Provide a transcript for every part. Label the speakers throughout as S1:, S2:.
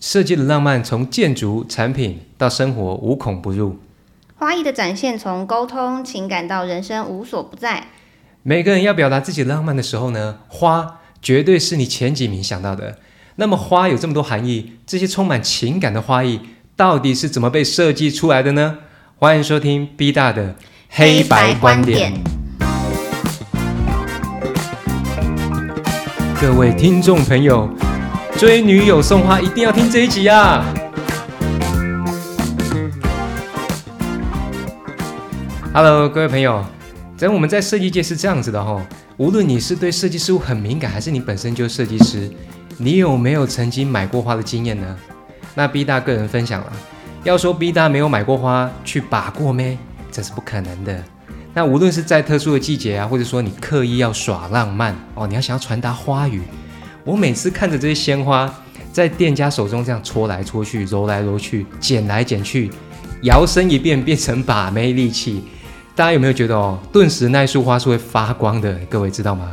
S1: 设计的浪漫从建筑、产品到生活无孔不入。
S2: 花艺的展现从沟通、情感到人生无所不在。
S1: 每个人要表达自己浪漫的时候呢，花绝对是你前几名想到的。那么花有这么多含义，这些充满情感的花艺到底是怎么被设计出来的呢？欢迎收听 B 大的黑白观点。各位听众朋友，追女友送花一定要听这一集啊！Hello，各位朋友，在我们在设计界是这样子的哈，无论你是对设计事物很敏感，还是你本身就是设计师，你有没有曾经买过花的经验呢？那 B 大个人分享了，要说 B 大没有买过花去把过咩，这是不可能的。那无论是在特殊的季节啊，或者说你刻意要耍浪漫哦，你要想要传达花语，我每次看着这些鲜花在店家手中这样搓来搓去、揉来揉去、剪来剪去，摇身一变变成把妹利器。大家有没有觉得哦，顿时那一束花是会发光的？各位知道吗？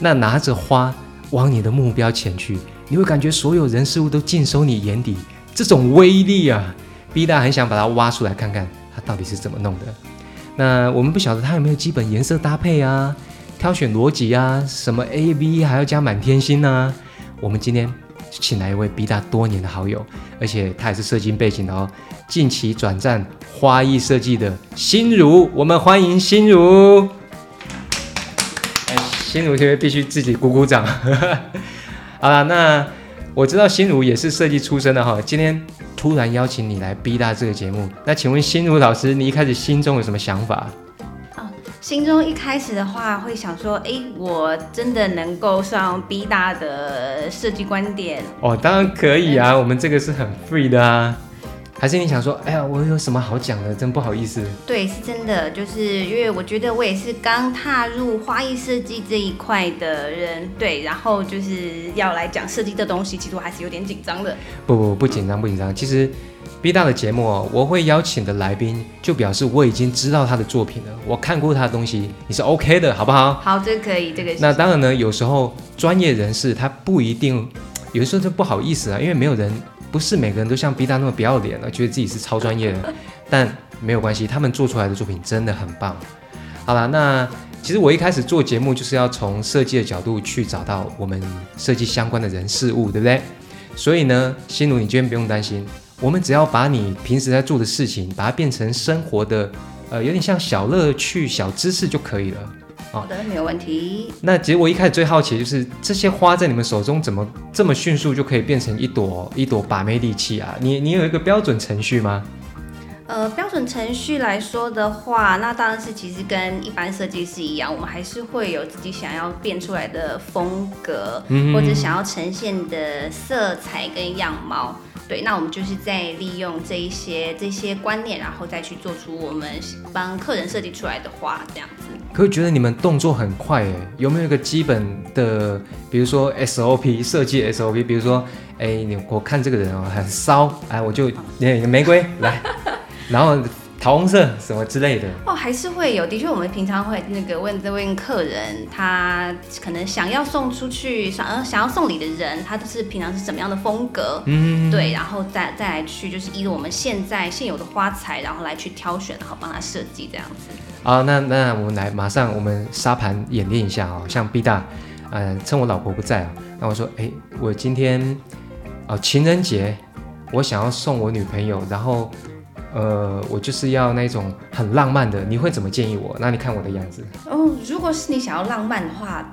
S1: 那拿着花往你的目标前去，你会感觉所有人事物都尽收你眼底，这种威力啊，B 大很想把它挖出来看看，它到底是怎么弄的。那我们不晓得它有没有基本颜色搭配啊，挑选逻辑啊，什么 A B 还要加满天星呢？我们今天请来一位 B 大多年的好友，而且他也是设计背景的哦，近期转战。花艺设计的心如，我们欢迎心如。心如这边必须自己鼓鼓掌。好了，那我知道心如也是设计出身的哈。今天突然邀请你来 B 大这个节目，那请问心如老师，你一开始心中有什么想法？
S2: 哦，心中一开始的话会想说，哎，我真的能够上 B 大的设计观点？
S1: 哦，当然可以啊，我们这个是很 free 的啊。还是你想说，哎呀，我有什么好讲的？真不好意思。
S2: 对，是真的，就是因为我觉得我也是刚踏入花艺设计这一块的人，对，然后就是要来讲设计的东西，其实我还是有点紧张的。
S1: 不不不紧张不紧张，其实 B 大的节目哦，我会邀请的来宾，就表示我已经知道他的作品了，我看过他的东西，你是 OK 的，好不好？
S2: 好，这可以，这个。
S1: 那当然呢，有时候专业人士他不一定，有的时候就不好意思啊，因为没有人。不是每个人都像 B 大那么不要脸了，觉得自己是超专业的，但没有关系，他们做出来的作品真的很棒。好了，那其实我一开始做节目就是要从设计的角度去找到我们设计相关的人事物，对不对？所以呢，心如你今天不用担心，我们只要把你平时在做的事情，把它变成生活的，呃，有点像小乐趣、小知识就可以了。
S2: 好的，没有问题。
S1: 那其实我一开始最好奇就是这些花在你们手中怎么这么迅速就可以变成一朵一朵把妹利器啊？你你有一个标准程序吗？
S2: 呃，标准程序来说的话，那当然是其实跟一般设计师一样，我们还是会有自己想要变出来的风格，嗯或者想要呈现的色彩跟样貌。对，那我们就是在利用这一些这些观念，然后再去做出我们帮客人设计出来的画，这样子。
S1: 可觉得你们动作很快哎，有没有一个基本的，比如说 SOP 设计 SOP，比如说，哎，你我看这个人哦很骚，哎，我就那个玫瑰来，然后。桃红色什么之类的
S2: 哦，还是会有。的确，我们平常会那个问这位客人，他可能想要送出去，想呃想要送礼的人，他都是平常是什么样的风格？嗯，对，然后再再来去就是依着我们现在现有的花材，然后来去挑选，然后帮他设计这样子。
S1: 啊，那那我们来马上我们沙盘演练一下哦，像 B 大，呃，趁我老婆不在啊，那我说，哎，我今天哦情人节，我想要送我女朋友，然后。呃，我就是要那种很浪漫的，你会怎么建议我？那你看我的样子
S2: 哦。如果是你想要浪漫的话，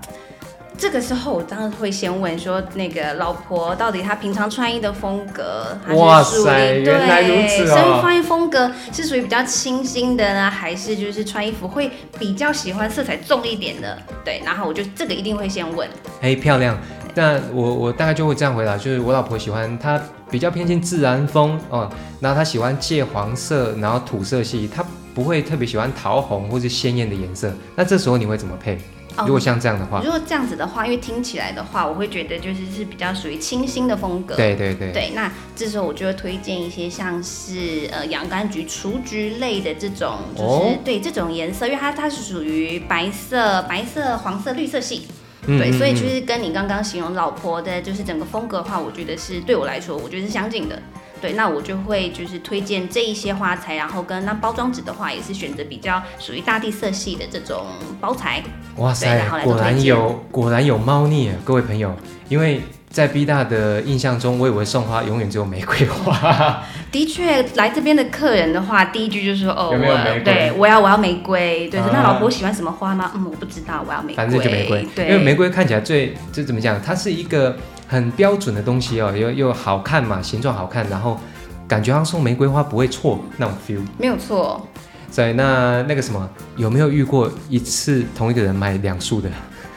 S2: 这个时候我当然会先问说，那个老婆到底她平常穿衣的风格，
S1: 哇塞，原来如此
S2: 哦。穿衣风格是属于比较清新的呢，还是就是穿衣服会比较喜欢色彩重一点的？对，然后我就这个一定会先问。
S1: 哎，漂亮。那我我大概就会这样回答，就是我老婆喜欢她比较偏近自然风哦，然后她喜欢芥黄色，然后土色系，她不会特别喜欢桃红或是鲜艳的颜色。那这时候你会怎么配？如果像这样的话，
S2: 如果这样子的话，因为听起来的话，我会觉得就是是比较属于清新的风格。
S1: 对对对。
S2: 对，那这时候我就会推荐一些像是呃洋甘菊、雏菊类的这种，就是对这种颜色，因为它它是属于白色、白色、黄色、绿色系。对，所以
S1: 嗯
S2: 其实跟你刚刚形容老婆的，就是整个风格的话，我觉得是对我来说，我觉得是相近的。对，那我就会就是推荐这一些花材，然后跟那包装纸的话，也是选择比较属于大地色系的这种包材。
S1: 哇塞
S2: 然后，来做
S1: 果然有果然有猫腻啊，各位朋友，因为在 B 大的印象中，我以为送花永远只有玫瑰花，
S2: 的确，来这边的客人的话，第一句就是说，哦，我
S1: 有没有玫瑰
S2: 对我要我要玫瑰。对，
S1: 啊
S2: 那老婆喜欢什么花吗？嗯，我不知道，我要玫瑰。
S1: 反正就玫瑰，
S2: 对，
S1: 因为玫瑰看起来最这怎么讲，它是一个很标准的东西哦，又又好看嘛，形状好看，然后感觉好像送玫瑰花不会错那种 feel。
S2: 没有错。
S1: 所以那那个什么，有没有遇过一次同一个人买两束的？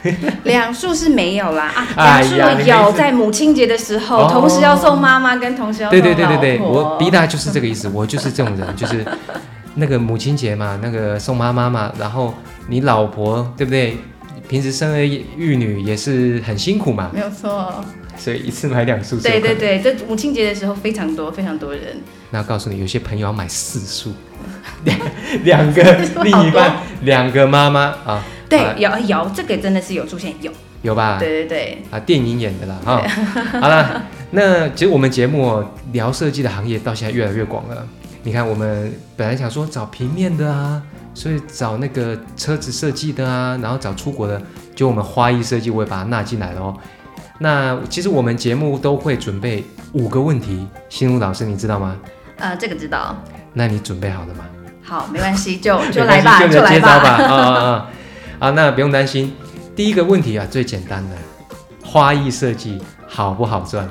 S2: 两束是没有啦。啊，
S1: 哎
S2: 两束有在母亲节的时候，
S1: 哦。
S2: 同时要送妈妈跟同时要送
S1: 对对对对对，我逼大就是这个意思，我就是这种人，就是 那个母亲节嘛，那个送妈妈嘛，然后你老婆对不对？平时生儿育女也是很辛苦嘛，
S2: 没有错。
S1: 所以一次买两束
S2: 对对对，这母亲节的时候非常多非常多人，
S1: 那告诉你，有些朋友要买四束，两两个另一半，两个妈妈啊，
S2: 对
S1: 啊，
S2: 有有这个真的是有出现有，
S1: 有吧？
S2: 对对对，
S1: 啊，电影演的啦哈。好了，那其实我们节目哦聊设计的行业到现在越来越广了。你看，我们本来想说找平面的啊，所以找那个车子设计的啊，然后找出国的，就我们花艺设计我也把它纳进来了哦。那其实我们节目都会准备五个问题，心如老师你知道吗？
S2: 呃，这个知道。
S1: 那你准备好了吗？
S2: 好，没关系，就就 来吧，
S1: 就
S2: 就来。
S1: 吧。啊啊啊！啊，那不用担心。第一个问题啊，最简单的，花艺设计好不好赚？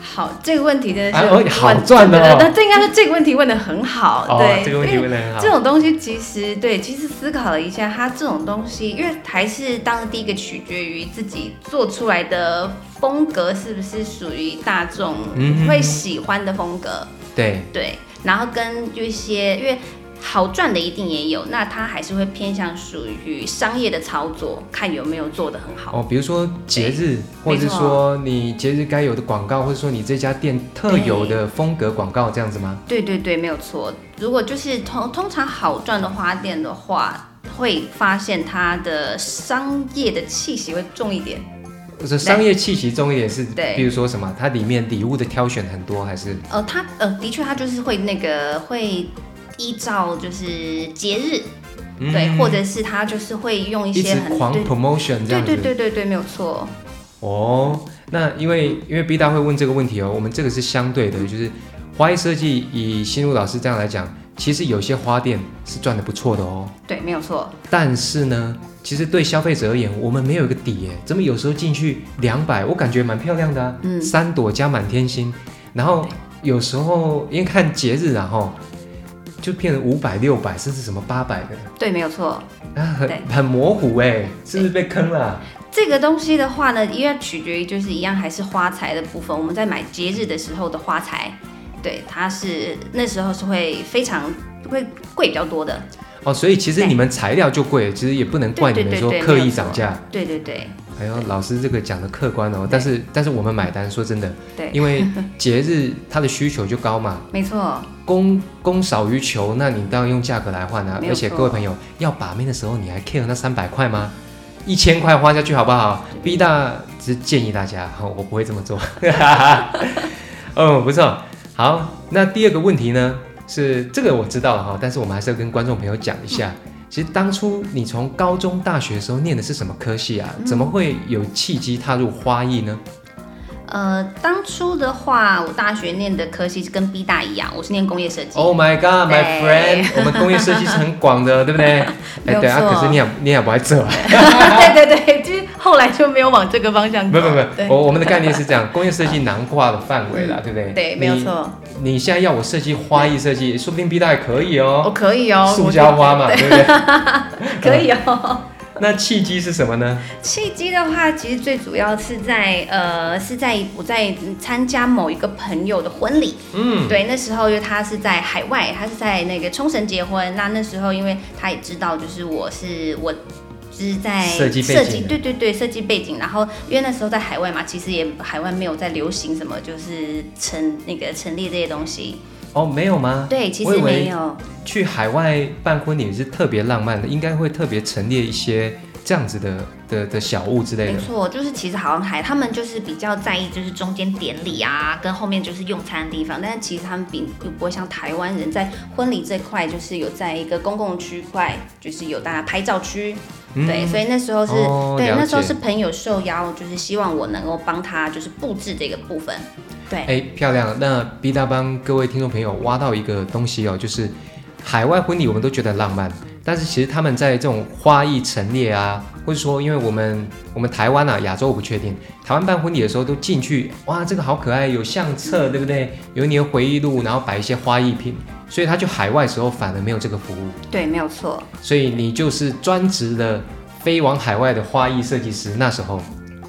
S2: 好，这个问题真的是
S1: 啊哦好赚的哦
S2: 对对对这应该是这个问题问的很好，
S1: 哦
S2: 对，，
S1: 这个问题问的很好
S2: 这。种东西其实对，其实思考了一下，它这种东西，因为还是当然第一个取决于自己做出来的风格是不是属于大众会喜欢的风格，
S1: 对，
S2: 对，然后跟一些因为。好赚的一定也有，那它还是会偏向属于商业的操作，看有没有做得很好。
S1: 哦，比如说节日，或者是说你节日该有的广告，或者说你这家店特有的风格广告，这样子吗？
S2: 对对对，没有错。如果就是通通常好赚的花店的话，会发现它的商业的气息会重一点。
S1: 不是商业气息重一点是，
S2: 对
S1: 比如说什么，它里面礼物的挑选很多，还是
S2: 呃，它呃的确它就是会那个会依照就是节日，对，或者是他就是会用一些
S1: 直狂 promotion 这
S2: 对
S1: 样子？
S2: 对对对对，没有错。
S1: 哦，那因为因为 B 大会问这个问题哦，我们这个是相对的，就是花艺设计以新路老师这样来讲，其实有些花店是赚的不错的哦，
S2: 对，没有错。
S1: 但是呢，其实对消费者而言，我们没有一个底耶，怎么有时候进去两百，我感觉蛮漂亮的。啊，
S2: 嗯。
S1: 三朵加满天星，然后有时候因为看节日然后就变成五百、六百，甚至什么八百的，
S2: 对，没有错。
S1: 啊，很
S2: 对
S1: 很模糊哎，是不是被坑了啊？
S2: 这个东西的话呢，因为取决于就是一样还是花材的部分。我们在买节日的时候的花材，对，它是那时候是会非常会贵比较多的。
S1: 哦，所以其实你们材料就贵，其实也不能怪你们说刻意涨价。
S2: 对对对
S1: 哎呦，老师这个讲的客观哦，但是但是我们买单，说真的，
S2: 对，
S1: 因为节日它的需求就高嘛，
S2: 没错，
S1: 供供少于求，那你当然用价格来换啊。而且各位朋友要把妹的时候，你还 care 那三百块吗？一千块花下去好不好？B 大只是建议大家，好，我不会这么做。嗯，不错。好，那第二个问题呢，是这个我知道了哈，但是我们还是要跟观众朋友讲一下。其实当初你从高中、大学的时候念的是什么科系啊？怎么会有契机踏入花艺呢？
S2: 呃，当初的话，我大学念的科系是跟 B 大一样，我是念工业设计。
S1: Oh my god, my friend！我们工业设计是很广的，对不对？
S2: 没有
S1: 对啊，可是你也你也不爱做啊。
S2: 对对对，就是后来就没有往这个方向。
S1: 不不不，我我们的概念是这样，工业设计囊括的范围啦，对不对？
S2: 对，没有。错，
S1: 你现在要我设计花艺设计，说不定 B 大也可以
S2: 我
S1: 哦，
S2: 可以哦，
S1: 塑胶花嘛，对不对？
S2: 可以哦。
S1: 那契机是什么呢？
S2: 契机的话，其实最主要是在呃，是在我在参加某一个朋友的婚礼。
S1: 嗯，
S2: 对，那时候因为他是在海外，他是在那个冲绳结婚。那那时候因为他也知道，就是我是我。就是在
S1: 设计背景
S2: 对对对，设计背景。然后因为那时候在海外嘛，其实也海外没有在流行什么，就是陈那个陈列这些东西。
S1: 哦，没有吗？
S2: 对，其实没有。
S1: 去海外办婚礼是特别浪漫的，应该会特别陈列一些这样子的的的小物之类的。
S2: 没错，就是其实好像还他们就是比较在意就是中间典礼啊，跟后面就是用餐的地方，但是其实他们并不会像台湾人在婚礼这块就是有在一个公共区块，就是有大家拍照区。对，所以那时候是对，那时候是朋友受邀，就是希望我能够帮他，就是布置这个部分。对，
S1: 哎，漂亮。那 B 大帮各位听众朋友挖到一个东西哦，就是海外婚礼我们都觉得浪漫，但是其实他们在这种花艺陈列啊，或者说因为我们我们台湾啊，亚洲我不确定，台湾办婚礼的时候都进去，哇，这个好可爱，有相册对不对？有你的回忆录，然后摆一些花艺品，所以他去海外时候反而没有这个服务。
S2: 对，没有错。
S1: 所以你就是专职的飞往海外的花艺设计师，那时候。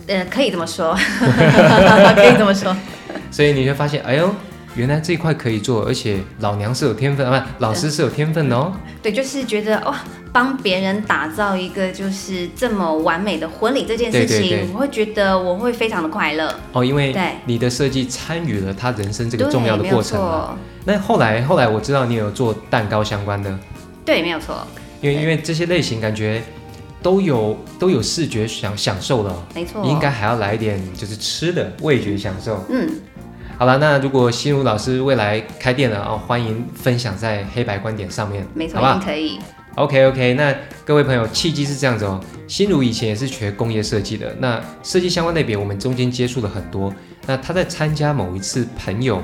S2: 呃，可以这么说，可以这么说。
S1: 所以你会发现，哎呦，原来这一块可以做，而且老娘是有天分啊，不，老师是有天分哦。
S2: 对，就是觉得哇，帮别人打造一个就是这么完美的婚礼这件事情，我会觉得我会非常的快乐
S1: 哦，因为你的设计参与了他人生这个重要的过程嘛。那后来后来我知道你有做蛋糕相关的，
S2: 对，没有错。
S1: 因为因为这些类型感觉。都有都有视觉享享受了，
S2: 没错，
S1: 应该还要来一点就是吃的味觉享受。嗯，好了，那如果心如老师未来开店了啊，欢迎分享在黑白观点上面，
S2: 没错，好可以。
S1: OK OK，那各位朋友，契机是这样子哦。心如以前也是学工业设计的，那设计相关类别我们中间接触了很多。那他在参加某一次朋友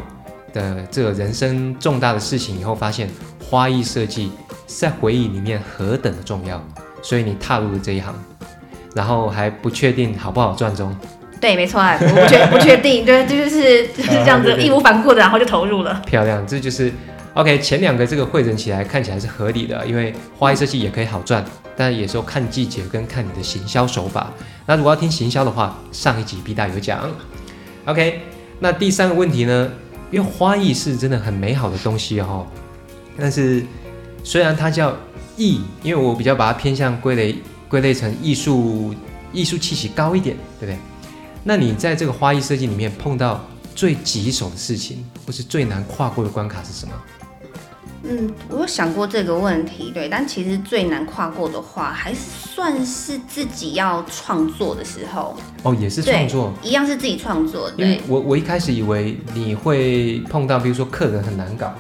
S1: 的这个人生重大的事情以后，发现花艺设计在回忆里面何等的重要。所以你踏入了这一行，然后还不确定好不好赚中。
S2: 对，没错，我不确 不确定，对，这就是就是这样子，义无反顾的，然后就投入了。
S1: 漂亮，这就是 OK。前两个这个会诊起来看起来是合理的，因为花艺设计也可以好赚，但也是要看季节跟看你的行销手法。那如果要听行销的话，上一集 B 大有讲。OK，那第三个问题呢？因为花艺是真的很美好的东西哈，但是虽然它叫。艺，因为我比较把它偏向归类归类成艺术，艺术气息高一点，对不对？那你在这个花艺设计里面碰到最棘手的事情，或是最难跨过的关卡是什么？
S2: 嗯，我有想过这个问题，对，但其实最难跨过的话，还是算是自己要创作的时候。
S1: 哦，也是创作，
S2: 一样是自己创作。
S1: 因为我我一开始以为你会碰到，比如说客人很难搞。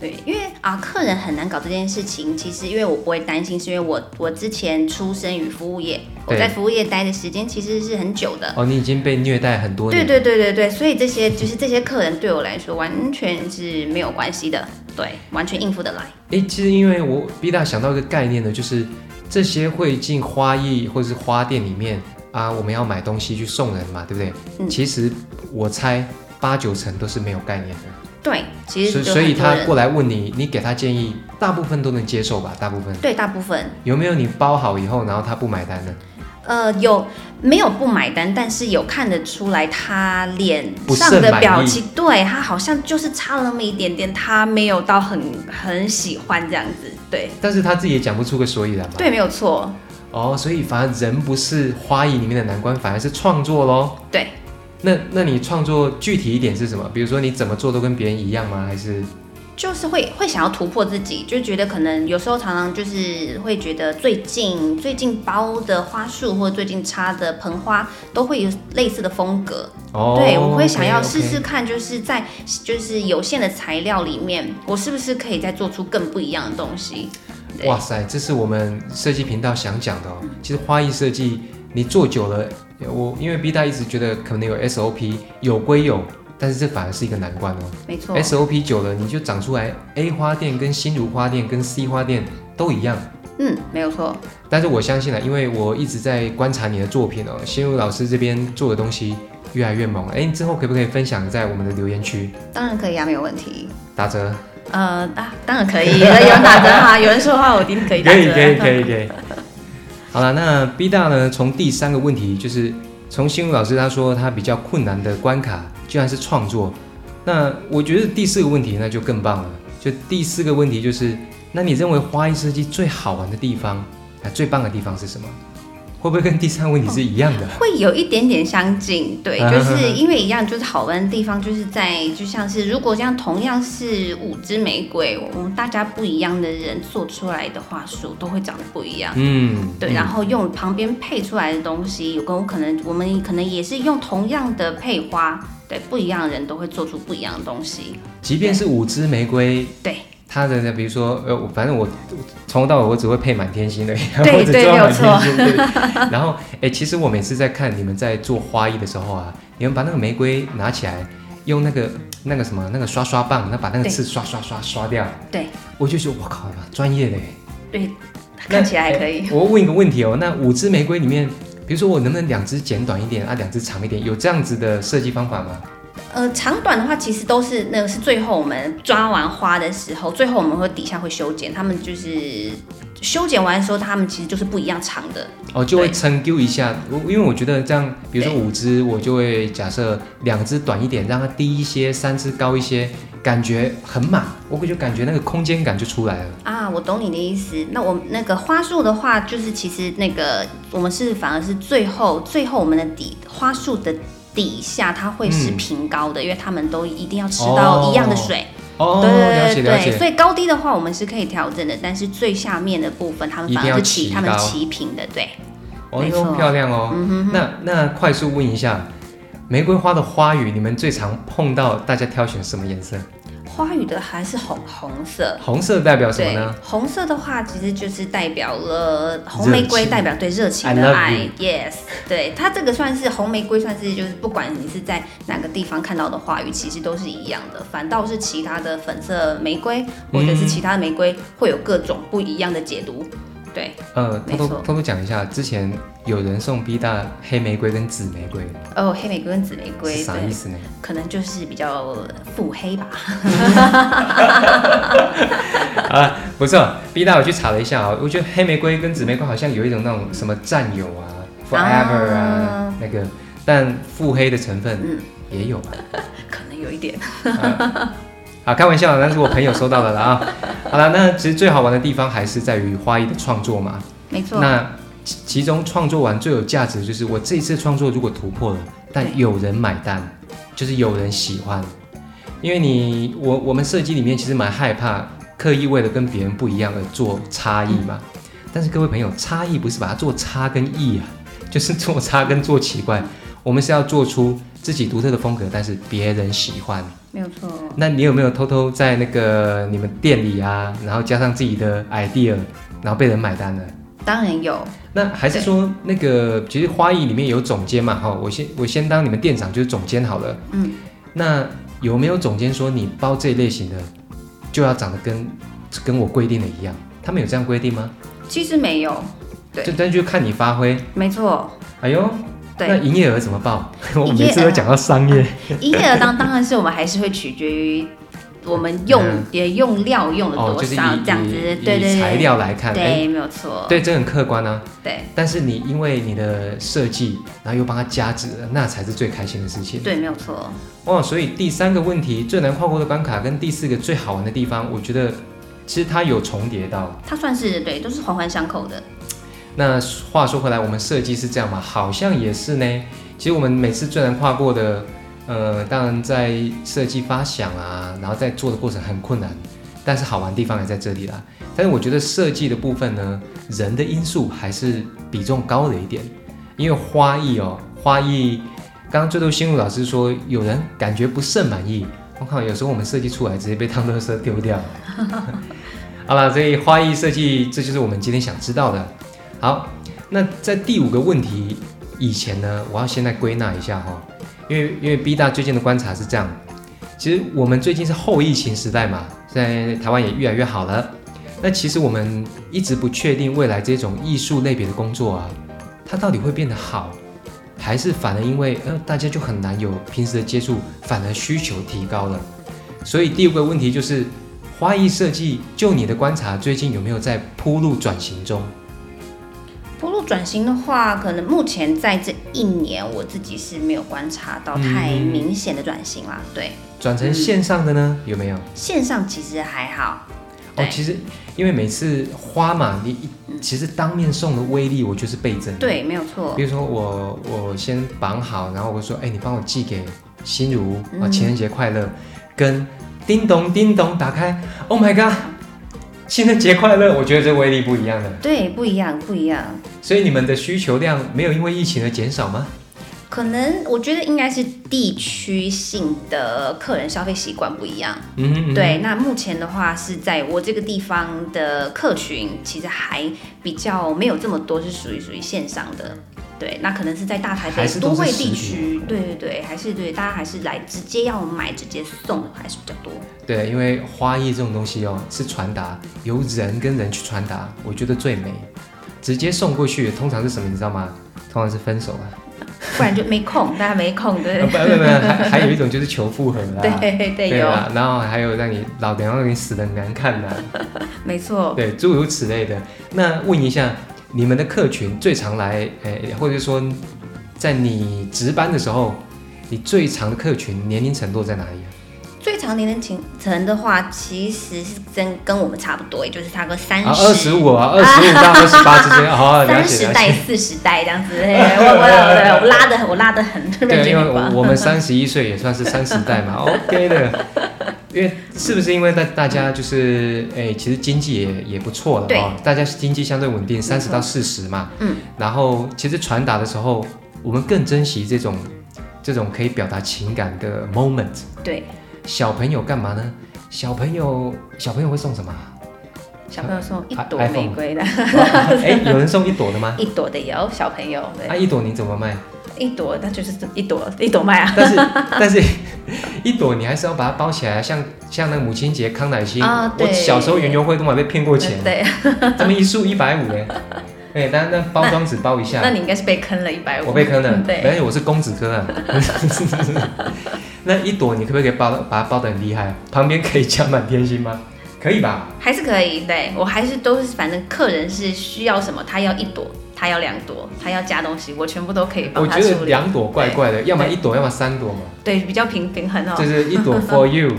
S2: 对，因为啊，客人很难搞这件事情，其实因为我不会担心，是因为我我之前出生于服务业，我在服务业待的时间其实是很久的。
S1: 哦，你已经被虐待很多
S2: 年。对对对对对，所以这些就是这些客人对我来说完全是没有关系的，对，完全应付得来。
S1: 哎，其实因为我 B 大想到一个概念呢，就是这些会进花艺或者是花店里面啊，我们要买东西去送人嘛，对不对？嗯。其实我猜八九成都是没有概念的。
S2: 对，其实
S1: 所以他过来问你，你给他建议，大部分都能接受吧？大部分
S2: 对，大部分
S1: 有没有你包好以后，然后他不买单呢？
S2: 呃，有没有不买单？但是有看得出来他脸上的表情，对他好像就是差了那么一点点，他没有到很很喜欢这样子。对，
S1: 但是他自己也讲不出个所以然吧？
S2: 对，没有错。
S1: 哦，所以反而人不是花艺里面的难关，反而是创作喽。
S2: 对。
S1: 那那你创作具体一点是什么？比如说你怎么做都跟别人一样吗？还是
S2: 就是会会想要突破自己，就觉得可能有时候常常就是会觉得最近最近包的花束或者最近插的盆花都会有类似的风格。哦，对，我会想要试试看，就是在就是有限的材料里面，我是不是可以再做出更不一样的东西？
S1: 哇塞，这是我们设计频道想讲的哦。其实花艺设计你做久了。我因为 B 大一直觉得可能有 SOP 有归有，但是这反而是一个难关哦。
S2: 没错
S1: ，SOP 久了你就长出来 A 花店跟新如花店跟 C 花店都一样。
S2: 嗯，没有错。
S1: 但是我相信了，因为我一直在观察你的作品哦，新如老师这边做的东西越来越猛。哎，你之后可不可以分享在我们的留言区？
S2: 当然可以啊，没有问题。
S1: 打折？
S2: 呃，啊，当然可以，有人打折哈，有人说的话我一定可以打折。
S1: 可以，可以，可以，可以。好了，那 B 大呢？从第三个问题，就是从新武老师他说他比较困难的关卡，居然是创作。那我觉得第四个问题那就更棒了。就第四个问题就是，那你认为花艺设计最好玩的地方，啊，最棒的地方是什么？会不会跟第三个问题是一样的？
S2: 会有一点点相近，对，
S1: 嗯
S2: 就是因为一样，就是好玩的地方就是在，就像是如果这样同样是五支玫瑰，我们大家不一样的人做出来的花束都会长得不一样。
S1: 嗯，
S2: 对，然后用旁边配出来的东西，有跟我可能我们可能也是用同样的配花，对，不一样的人都会做出不一样的东西。
S1: 即便是五支玫瑰，
S2: 对，
S1: 它的呢，比如说，呃，我反正我从头到尾我只会配满天星的，
S2: 对
S1: 我只做满
S2: 对没有错
S1: 天星。对。然后，哎、其实我每次在看你们在做花艺的时候啊，你们把那个玫瑰拿起来，用那个那个什么那个刷刷棒，那把那个刺刷刷刷刷掉，
S2: 对
S1: 我就说，我靠，专业嘞。
S2: 对，看起来还可以。
S1: 我问一个问题哦，那五支玫瑰里面，比如说我能不能两支剪短一点啊，两支长一点，有这样子的设计方法吗？
S2: 呃，长短的话，其实都是那个是最后我们抓完花的时候，最后我们会底下会修剪，他们就是修剪完的时候，他们其实就是不一样长的。
S1: 哦，就会
S2: 对
S1: 撑丢一下，我因为我觉得这样，比如说五只，我就会假设两只短一点，让它低一些，三只高一些，感觉很满，我会就感觉那个空间感就出来了。
S2: 啊，我懂你的意思。那我那个花束的话，就是其实那个我们是反而是最后最后我们的底花束的底下它会是
S1: 嗯
S2: 平高的，因为他们都一定要吃到一样的水。
S1: 哦，
S2: 对对对对。所以高低的话我们是可以调整的，但是最下面的部分他们反
S1: 一定要
S2: 而是齐他们
S1: 齐
S2: 平的，对。
S1: 哦，漂亮哦。
S2: 嗯哼哼。
S1: 那那快速问一下，玫瑰花的花语，你们最常碰到大家挑选什么颜色？
S2: 花语的还是红红色。
S1: 红色代表什么呢？，
S2: 红色的话其实就是代表了红玫瑰，代表对热情的爱。Yes，对它这个算是红玫瑰，算是就是不管你是在哪个地方看到的花语，其实都是一样的。反倒是其他的粉色玫瑰或者是其他的玫瑰，会有各种不一样的解读。对，
S1: 呃，偷偷偷偷讲一下，之前有人送 B 大黑玫瑰跟紫玫瑰，
S2: 哦，黑玫瑰跟紫玫瑰，
S1: 啥意思呢？
S2: 可能就是比较腹黑吧。
S1: 啊，不错，B 大我去查了一下啊，我觉得黑玫瑰跟紫玫瑰好像有一种那种什么占有啊，forever 啊
S2: 啊
S1: 那个，但腹黑的成分
S2: 嗯
S1: 也有吧。
S2: 可能有一点。
S1: 好，开玩笑，那是我朋友收到的了啊。好了，那其实最好玩的地方还是在于花艺的创作嘛。
S2: 没错。
S1: 那其其中创作完最有价值的就是我这一次创作如果突破了，但有人买单，就是有人喜欢。因为你我我们设计里面其实蛮害怕刻意为了跟别人不一样而做差异嘛。但是各位朋友，差异不是把它做差跟异啊，就是做差跟做奇怪。我们是要做出自己独特的风格，但是别人喜欢。
S2: 没有错。
S1: 那你有没有偷偷在那个你们店里啊，然后加上自己的 idea，然后被人买单了？
S2: 当然有。
S1: 那还是说那个，其实花艺里面有总监嘛？哈，我先我先当你们店长就是总监好了。
S2: 嗯。
S1: 那有没有总监说你包这一类型的就要长得跟跟我规定的一样？他们有这样规定吗？
S2: 其实没有。对
S1: 就但就看你发挥。
S2: 没错。
S1: 哎呦，那
S2: 对。
S1: 营业额怎么报？我每次都讲到商业。
S2: 营业额当当然是我们还是会取决于我们用
S1: 嗯
S2: 也用料用了
S1: 哦，
S2: 多少这样子，对对对，
S1: 材料来看，哎，
S2: 对，没有错，
S1: 对，这很客观啊。
S2: 对
S1: 但是你因为你的设计，然后又帮他加值了，那才是最开心的事情。
S2: 对，没有错，
S1: 哇，所以第三个问题最难跨过的关卡，跟第四个最好玩的地方，我觉得其实它有重叠到。
S2: 它算是对，都是环环相扣的，
S1: 那话说回来，我们设计是这样吗？好像也是呢。其实我们每次最难跨过的，呃，当然在设计发想啊，然后在做的过程很困难，但是好玩的地方也在这里啦。但是我觉得设计的部分呢，人的因素还是比重高了一点，因为花艺哦，花艺，刚刚最多新路老师说，有人感觉不甚满意，我靠，有时候我们设计出来直接被当垃圾丢掉了。好了，所以花艺设计，这就是我们今天想知道的。好，那在第五个问题以前呢，我要先来归纳一下哈，因为因为 B 大最近的观察是这样，其实我们最近是后疫情时代嘛，在台湾也越来越好了。那其实我们一直不确定未来这种艺术类别的工作啊，它到底会变得好，还是反而因为呃大家就很难有平时的接触，反而需求提高了。所以第五个问题就是，花艺设计，就你的观察，最近有没有在铺路转型中？
S2: 转型的话，可能目前在这一年，我自己是没有观察到太
S1: 嗯
S2: 明显的转型啦。对，
S1: 转成线上的呢？有没有？
S2: 线上其实还好。
S1: 哦，其实因为每次花嘛，你其实当面送的威力，我就是倍增。
S2: 对，没有错。
S1: 比如说我我先绑好，然后我说，哎，你帮我寄给心如啊，情人节快乐，跟叮咚叮咚打开，Oh my god，情人节快乐，我觉得这威力不一样的。
S2: 对，不一样，不一样。
S1: 所以你们的需求量没有因为疫情而减少吗？
S2: 可能我觉得应该是地区性的客人消费习惯不一样。嗯，对。那目前的话是在我这个地方的客群，其实还比较没有这么多，是属于属于线上的。对，那可能是在大台北都会地区。对对对，还是对大家还是来直接要买直接送的还是比较多。
S1: 对，因为花艺这种东西哦，是传达由人跟人去传达，我觉得最美。直接送过去，通常是什么？你知道吗？通常是分手啊。
S2: 不然就没空，大家没空，对。
S1: 不不不，还还有一种就是求复合啦。
S2: 对对有。
S1: 然后还有让你老娘让你死的难看的。
S2: 没错。
S1: 对，诸如此类的。那问一下，你们的客群最常来，诶，或者说，在你值班的时候，你最常的客群年龄程度在哪里？
S2: 最长年龄层的话，其实是跟跟我们差不多，也就是差个三十，
S1: 二十五啊，二十五到二十八之间，哦，
S2: 三十代、四十代这样子，我我我拉的我拉的很，
S1: 对，因为我们三十一岁也算是三十代嘛，OK 的，因为是不是因为大大家就是哎，其实经济也也不错了啊，大家经济相对稳定，三十到四十嘛，嗯，然后其实传达的时候，我们更珍惜这种这种可以表达情感的 moment，
S2: 对。
S1: 小朋友干嘛呢？小朋友，小朋友会送什么？
S2: 小朋友送一朵玫瑰的。
S1: 哎，有人送一朵的吗？
S2: 一朵的有小朋友。
S1: 啊，一朵你怎么卖？
S2: 一朵那就是一朵一朵卖啊。
S1: 但是 但是，一朵你还是要把它包起来，像像那个母亲节康乃馨。啊，我小时候园游会都买被骗过钱。
S2: 对。
S1: 咱们一束一百五哎。哎，但那包装纸包一下。
S2: 那你应该是被坑了一百五。
S1: 我被坑了。
S2: 对。
S1: 而且我是公子哥啊。那一朵你可不可以包把它包的很厉害？旁边可以加满天星吗？可以吧？
S2: 还是可以，对我还是都是，反正客人是需要什么，他要一朵，他要两朵，他要加东西，我全部都可以帮他
S1: 我觉得两朵怪怪的，要么一朵，要么三朵嘛。
S2: 对，比较平平衡哦。
S1: 就是一朵 for you，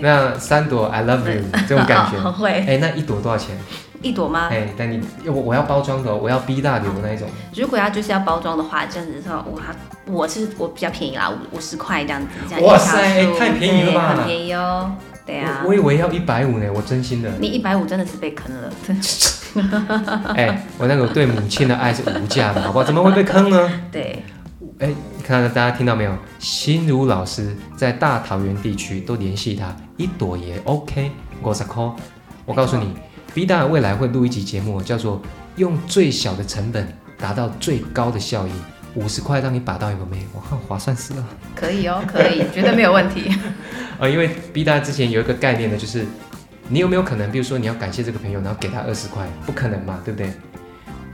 S1: 那三朵 I love you 这种感觉。
S2: 会。
S1: 哎，那一朵多少钱？
S2: 一朵吗？
S1: 哎，但你我我要包装的，我要 B 大流的那一种。
S2: 如果要就是要包装的话，这样子说，我我是我比较便宜啦，五五十块这样子。
S1: 哇塞，太便宜了吧？
S2: 很便宜哦。对啊。
S1: 我以为要一百五呢，我真心的。
S2: 你一百五真的是被坑了。
S1: 哎，我那个对母亲的爱是无价的，好不好？怎么会被坑呢？
S2: 对。
S1: 哎，看到大家听到没有？心如老师在大桃园地区都联系他，一朵也 OK，五十块。我告诉你。B 大未来会录一集节目，叫做用最小的成本达到最高的效益，五十块让你把到一个妹，哇，划算死了！
S2: 可以哦，可以，绝对没有问题。
S1: 呃，因为 B 大之前有一个概念呢，就是你有没有可能，比如说你要感谢这个朋友，然后给他二十块，不可能嘛，对不对？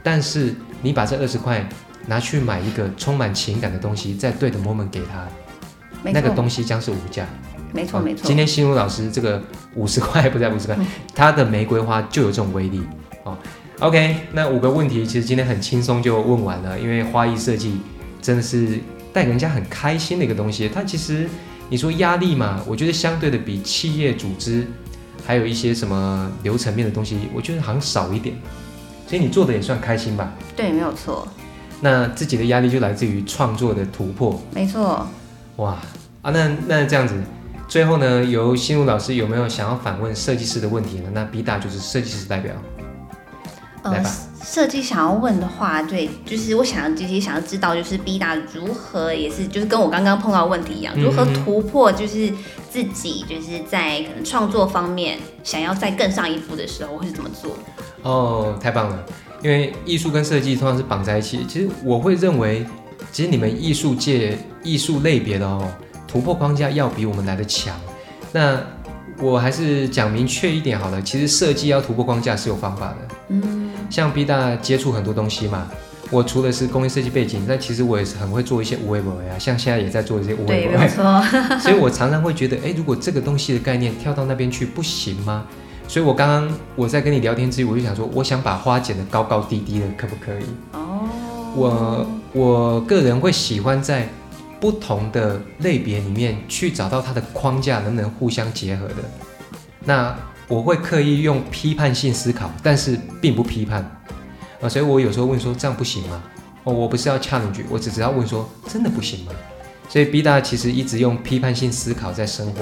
S1: 但是你把这二十块拿去买一个充满情感的东西，在对的 moment 给他，那个东西将是无价。
S2: 没错没错，
S1: 今天心如老师这个五十块 不在五十块，他的玫瑰花就有这种威力哦。OK，那五个问题其实今天很轻松就问完了，因为花艺设计真的是带给人家很开心的一个东西。它其实你说压力嘛，我觉得相对的比企业组织还有一些什么流程面的东西，我觉得好像少一点。所以你做的也算开心吧？
S2: 对，没有错。
S1: 那自己的压力就来自于创作的突破。
S2: 没错。
S1: 哇啊，那那这样子。最后呢，由心如老师有没有想要反问设计师的问题呢？那 B 大就是设计师代表，来吧。
S2: 设计想要问的话，对，就是我想要直接想要知道，就是 B 大如何也是就是跟我刚刚碰到问题一样，如何突破，就是自己就是在可能创作方面想要再更上一步的时候，会是怎么做？
S1: 哦，太棒了，因为艺术跟设计通常是绑在一起。其实我会认为，其实你们艺术界艺术类别的哦。突破框架要比我们来的强，那我还是讲明确一点好了。其实设计要突破框架是有方法的。嗯，像 B 大接触很多东西嘛，我除了是工业设计背景，但其实我也是很会做一些无为不为啊，像现在也在做一些无为不为。
S2: 没错。
S1: 所以我常常会觉得，哎，如果这个东西的概念跳到那边去不行吗？所以我刚刚我在跟你聊天之余，我就想说，我想把花剪得高高低低的，可不可以？哦。我我个人会喜欢在。不同的类别里面去找到它的框架能不能互相结合的？那我会刻意用批判性思考，但是并不批判啊，所以我有时候问说这样不行吗？哦，我不是要 challenge，我只知道问说真的不行吗？所以 B 大其实一直用批判性思考在生活。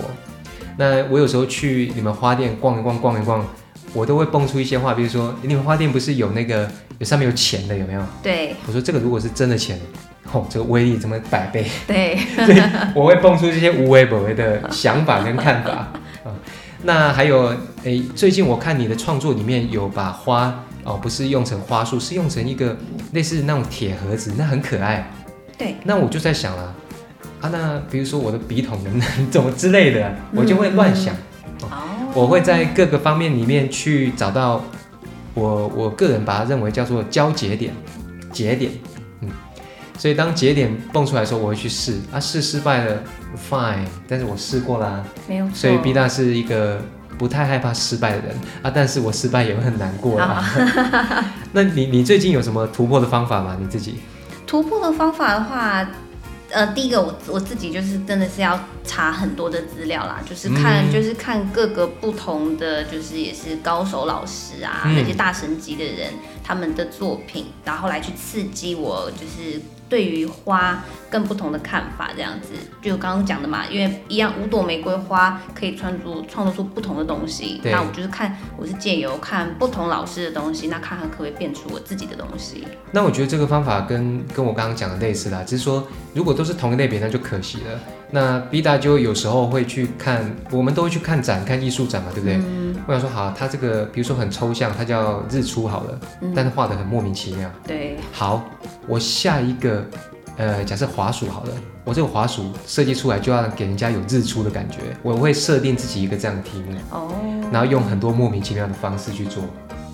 S1: 那我有时候去你们花店逛一逛，逛一逛，我都会蹦出一些话，比如说你们花店不是有那个有上面有钱的有没有？
S2: 对，
S1: 我说这个如果是真的钱，哦，这个威力怎么百倍？
S2: 对，
S1: 所以我会蹦出这些无为不为的想法跟看法啊。那还有，诶，最近我看你的创作里面有把花哦，不是用成花束，是用成一个类似那种铁盒子，那很可爱。
S2: 对，
S1: 那我就在想了。啊，那比如说我的笔筒能不能 怎么之类的，我就会乱想。哦，我会在各个方面里面去找到我我个人把它认为叫做交节点，节点。嗯，所以当节点蹦出来的时候，我会去试。啊，试失败了，fine。但是我试过啦，
S2: 没有。
S1: 所以 B 大是一个不太害怕失败的人啊，但是我失败也会很难过啦。那你你最近有什么突破的方法吗？你自己
S2: 突破的方法的话。呃，第一个我我自己就是真的是要查很多的资料啦，就是看就是看各个不同的，就是也是高手老师啊，那些大神级的人他们的作品，然后来去刺激我，就是。对于花更不同的看法，这样子就刚刚讲的嘛，因为一样五朵玫瑰花可以创作创作出不同的东西。那我就是看，我是借由看不同老师的东西，那看看可不可以变出我自己的东西。
S1: 那我觉得这个方法跟跟我刚刚讲的类似啦，只是说如果都是同一类别，那就可惜了。那 B 大就有时候会去看，我们都会去看展，看艺术展嘛，对不对？我想说，好，他这个比如说很抽象，它叫日出好了，但是画的很莫名其妙。
S2: 对，
S1: 好，我下一个，呃，假设滑鼠好了，我这个滑鼠设计出来就要给人家有日出的感觉，我会设定自己一个这样的题目，哦，然后用很多莫名其妙的方式去做。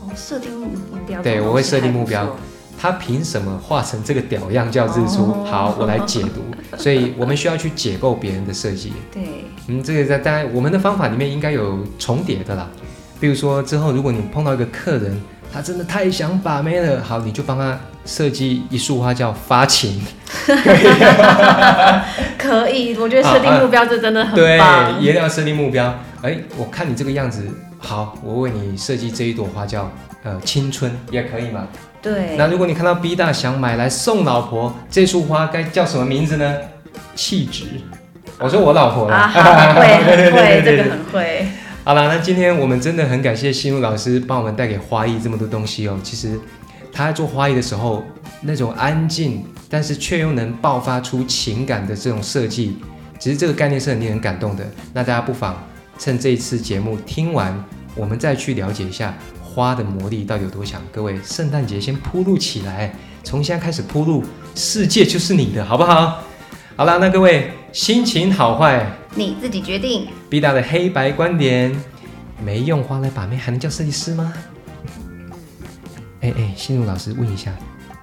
S2: 哦，设定目标。
S1: 对，我会设定目标。他凭什么画成这个屌样叫日出？好，我来解读。所以我们需要去解构别人的设计。
S2: 对，
S1: 嗯，这个在当然我们的方法里面应该有重叠的啦。比如说之后如果你碰到一个客人，他真的太想把妹了，好，你就帮他设计一束花叫发情。
S2: 可以，我觉得设定目标这真的很
S1: 棒。对，一定要设定目标。哎，我看你这个样子，好，我为你设计这一朵花叫呃青春，也可以吗？
S2: 对，
S1: 那如果你看到 B 大想买来送老婆，这束花该叫什么名字呢？气质。我说我老婆了，
S2: 会 会这个很会。
S1: 好了，那今天我们真的很感谢心如老师帮我们带给花艺这么多东西哦。其实他在做花艺的时候，那种安静，但是却又能爆发出情感的这种设计，其实这个概念是很令人感动的。那大家不妨趁这一次节目听完，我们再去了解一下。花的魔力到底有多强？各位，圣诞节先铺路起来，从现在开始铺路，世界就是你的，好不好？好啦，那各位心情好坏
S2: 你自己决定。
S1: B 大的黑白观点，没用花来把妹还能叫设计师吗？哎哎，心如老师问一下，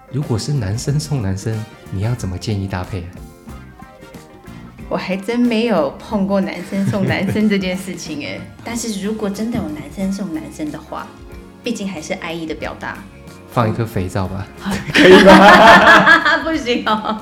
S1: 如果是男生送男生，你要怎么建议搭配？
S2: 我还真没有碰过男生送男生这件事情哎，但是如果真的有男生送男生的话。毕竟还是爱意的表达，
S1: 放一颗肥皂吧，可以吗？
S2: 不行哦。